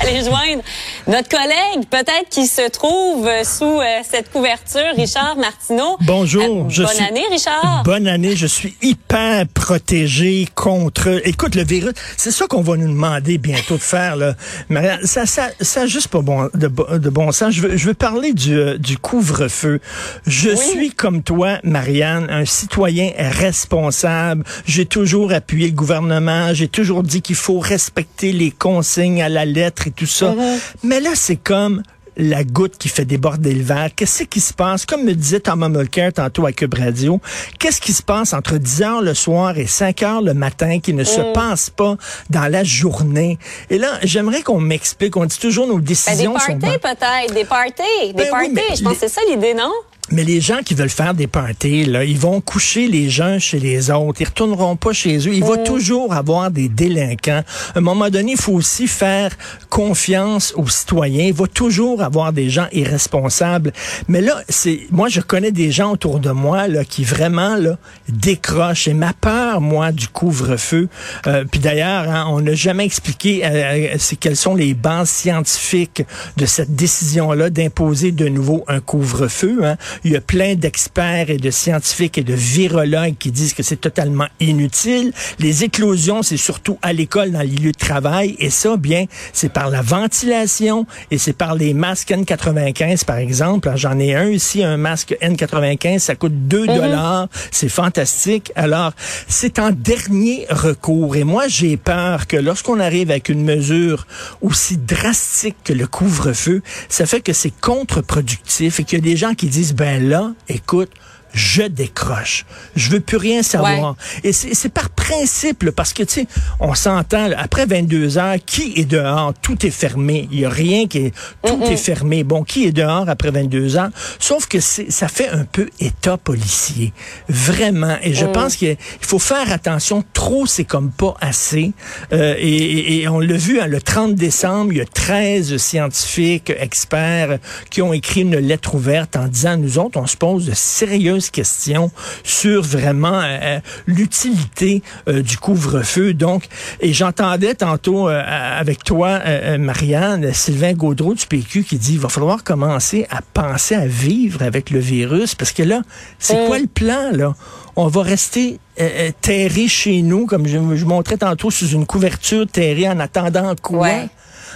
Aller joindre notre collègue, peut-être qui se trouve sous euh, cette couverture, Richard Martineau. Bonjour. Euh, je bonne suis- année, Richard. Bonne année. Je suis hyper protégé contre. Écoute, le virus, c'est ça qu'on va nous demander bientôt de faire. Là. Marianne, ça, ça, ça a juste pas bon, de, de bon sens. Je veux, je veux parler du, euh, du couvre-feu. Je suis comme toi, Marianne, un citoyen responsable. J'ai toujours appuyé le gouvernement. J'ai toujours dit qu'il faut respecter les consignes à la et tout ça. Mais là, c'est comme la goutte qui fait déborder le verre. Qu'est-ce qui se passe? Comme me disait Thomas Mulcair tantôt à Cube Radio, qu'est-ce qui se passe entre 10 heures le soir et 5 heures le matin qui ne se passe pas dans la journée? Et là, j'aimerais qu'on m'explique. On dit toujours nos Ben, des décisions sont parties, peut-être. Des parties. Des Ben parties. Je pense que c'est ça l'idée, non? Mais les gens qui veulent faire des parties, là, ils vont coucher les gens chez les autres. Ils retourneront pas chez eux. Il va toujours avoir des délinquants. À un moment donné, il faut aussi faire confiance aux citoyens. Il va toujours avoir des gens irresponsables. Mais là, c'est, moi, je connais des gens autour de moi, là, qui vraiment, là, décrochent. Et ma peur, moi, du couvre-feu, euh, puis d'ailleurs, hein, on n'a jamais expliqué euh, euh, c'est quelles sont les bases scientifiques de cette décision-là d'imposer de nouveau un couvre-feu. Hein. Il y a plein d'experts et de scientifiques et de virologues qui disent que c'est totalement inutile. Les éclosions, c'est surtout à l'école, dans les lieux de travail. Et ça, bien, c'est par la ventilation et c'est par les masques N95, par exemple. Alors, J'en ai un ici, un masque N95, ça coûte 2 dollars. C'est fantastique. Alors, c'est en dernier recours. Et moi, j'ai peur que lorsqu'on arrive avec une mesure aussi drastique que le couvre-feu, ça fait que c'est contre-productif et qu'il y a des gens qui disent, ben là, écoute, je décroche. Je veux plus rien savoir. Et c'est c'est par principe, là, parce que, tu sais, on s'entend, après 22 heures, qui est dehors? Tout est fermé. Il y a rien qui est... Tout est fermé. Bon, qui est dehors après 22 heures? Sauf que ça fait un peu état policier. Vraiment. Et je pense qu'il faut faire attention. Trop, c'est comme pas assez. Euh, et, et- et on l'a vu, hein, le 30 décembre, il y a 13 scientifiques, experts, qui ont écrit une lettre ouverte en disant, nous autres, on se pose de sérieuses questions sur vraiment euh, l'utilité euh, du couvre-feu. Donc, et j'entendais tantôt euh, avec toi, euh, euh, Marianne, Sylvain Gaudreau du PQ qui dit, il va falloir commencer à penser à vivre avec le virus parce que là, c'est quoi le plan, là? On va rester euh, euh, terré chez nous, comme je, je montrais tantôt, sous une couverture terrée en attendant quoi? Ouais.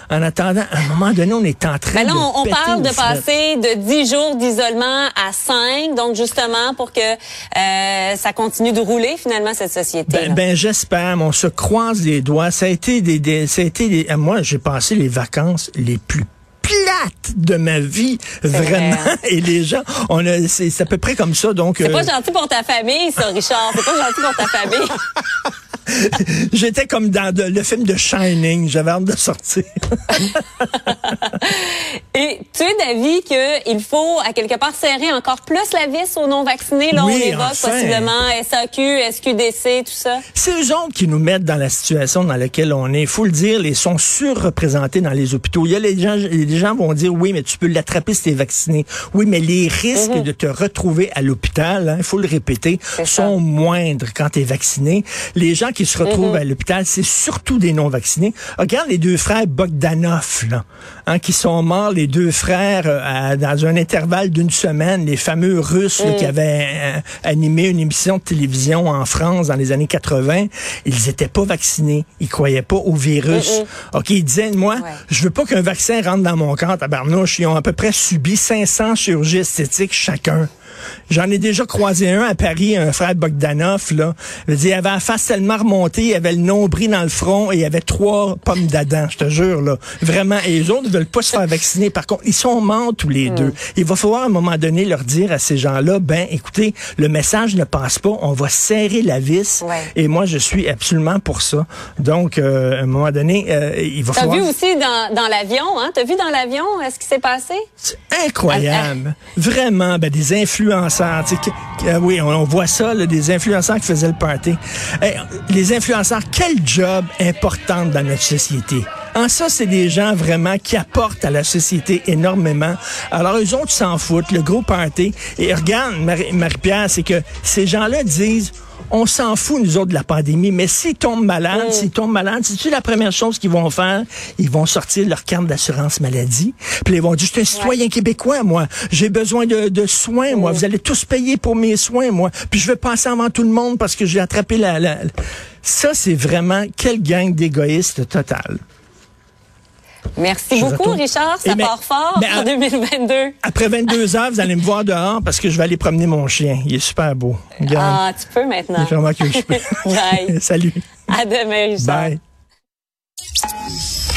En attendant, à un moment donné, on est en train Ben là, de on, on parle de passer de 10 jours d'isolement à 5, donc justement pour que euh, ça continue de rouler finalement cette société. Ben, ben, j'espère, on se croise les doigts. Ça a été des, des- ça a été des- moi j'ai passé les vacances les plus de ma vie, vraiment. vrai. Et les gens, on a, c'est c'est à peu près comme ça. Donc, c'est euh, pas gentil pour ta famille, ça, Richard. C'est pas gentil pour ta famille. j'étais comme dans de- le film de Shining. J'avais hâte de sortir. Et tu es d'avis qu'il faut, à quelque part, serrer encore plus la vis aux non-vaccinés. Là, Oui, on évoque enfin. possiblement SAQ, SQDC, tout ça. C'est eux autres qui nous mettent dans la situation dans laquelle on est. Il faut le dire, ils sont surreprésentés dans les hôpitaux. Il y a les gens, les gens vont dire, oui, mais tu peux l'attraper si tu es vacciné. Oui, mais les risques de te retrouver à l'hôpital, hein, il faut le répéter, sont moindres quand tu es vacciné. Les gens qui se retrouvent Mhm. à l'hôpital, c'est surtout des non-vaccinés. Regarde les deux frères Bogdanov, là, hein, qui sont morts, les deux frères, euh, dans un intervalle d'une semaine, les fameux Russes là, qui Mhm. avaient euh, animé une émission de télévision en France dans les années 80. Ils étaient pas vaccinés. Ils croyaient pas au virus. OK, ils disaient, moi, Ouais. je veux pas qu'un vaccin rentre dans mon corps, tabarnouche. Ils ont à peu près subi 500 chirurgies esthétiques chacun. J'en ai déjà croisé un à Paris, un frère Bogdanov, là. Je veux dire, il avait la face tellement remontée, il avait le nombril dans le front et il avait trois pommes d'Adam, je te jure, là. Vraiment. Et les autres ne veulent pas se faire vacciner. Par contre, ils sont morts tous les deux. Il va falloir à un moment donné leur dire à ces gens-là, ben, écoutez, le message ne passe pas, on va serrer la vis. Ouais. Et moi, je suis absolument pour ça. Donc, euh, à un moment donné, euh, il va T'as falloir... vu aussi dans, dans l'avion, hein? T'as vu dans l'avion euh, ce qui s'est passé? C'est incroyable. Vraiment, ben, des influenceurs. tu sais, euh, oui, on, voit ça, là, des influenceurs qui faisaient le party. Les influenceurs, quel job important dans notre société. En ça, c'est des gens vraiment qui apportent à la société énormément. Alors, eux autres s'en foutent, le gros party. Et regarde, Marie- Marie-Pierre, c'est que ces gens-là disent, on s'en fout, nous autres, de la pandémie, mais s'ils tombent malades, s'ils tombent malades, c'est-tu la première chose qu'ils vont faire? Ils vont sortir leur carte d'assurance maladie, puis ils vont dire, je suis un citoyen québécois, moi, j'ai besoin de, de soins, moi, vous allez tous payer pour mes soins, moi, puis je vais passer avant tout le monde parce que j'ai attrapé la... la... Ça, c'est vraiment quelle gang d'égoïstes total. Merci beaucoup. Richard. Ça mais- part fort en à- 2022. Après 22 heures, vous allez me voir dehors parce que je vais aller promener mon chien. Il est super beau. Regarde. Ah, tu peux Il maintenant. vraiment que je peux. Bye. Salut. À demain, Richard. Bye.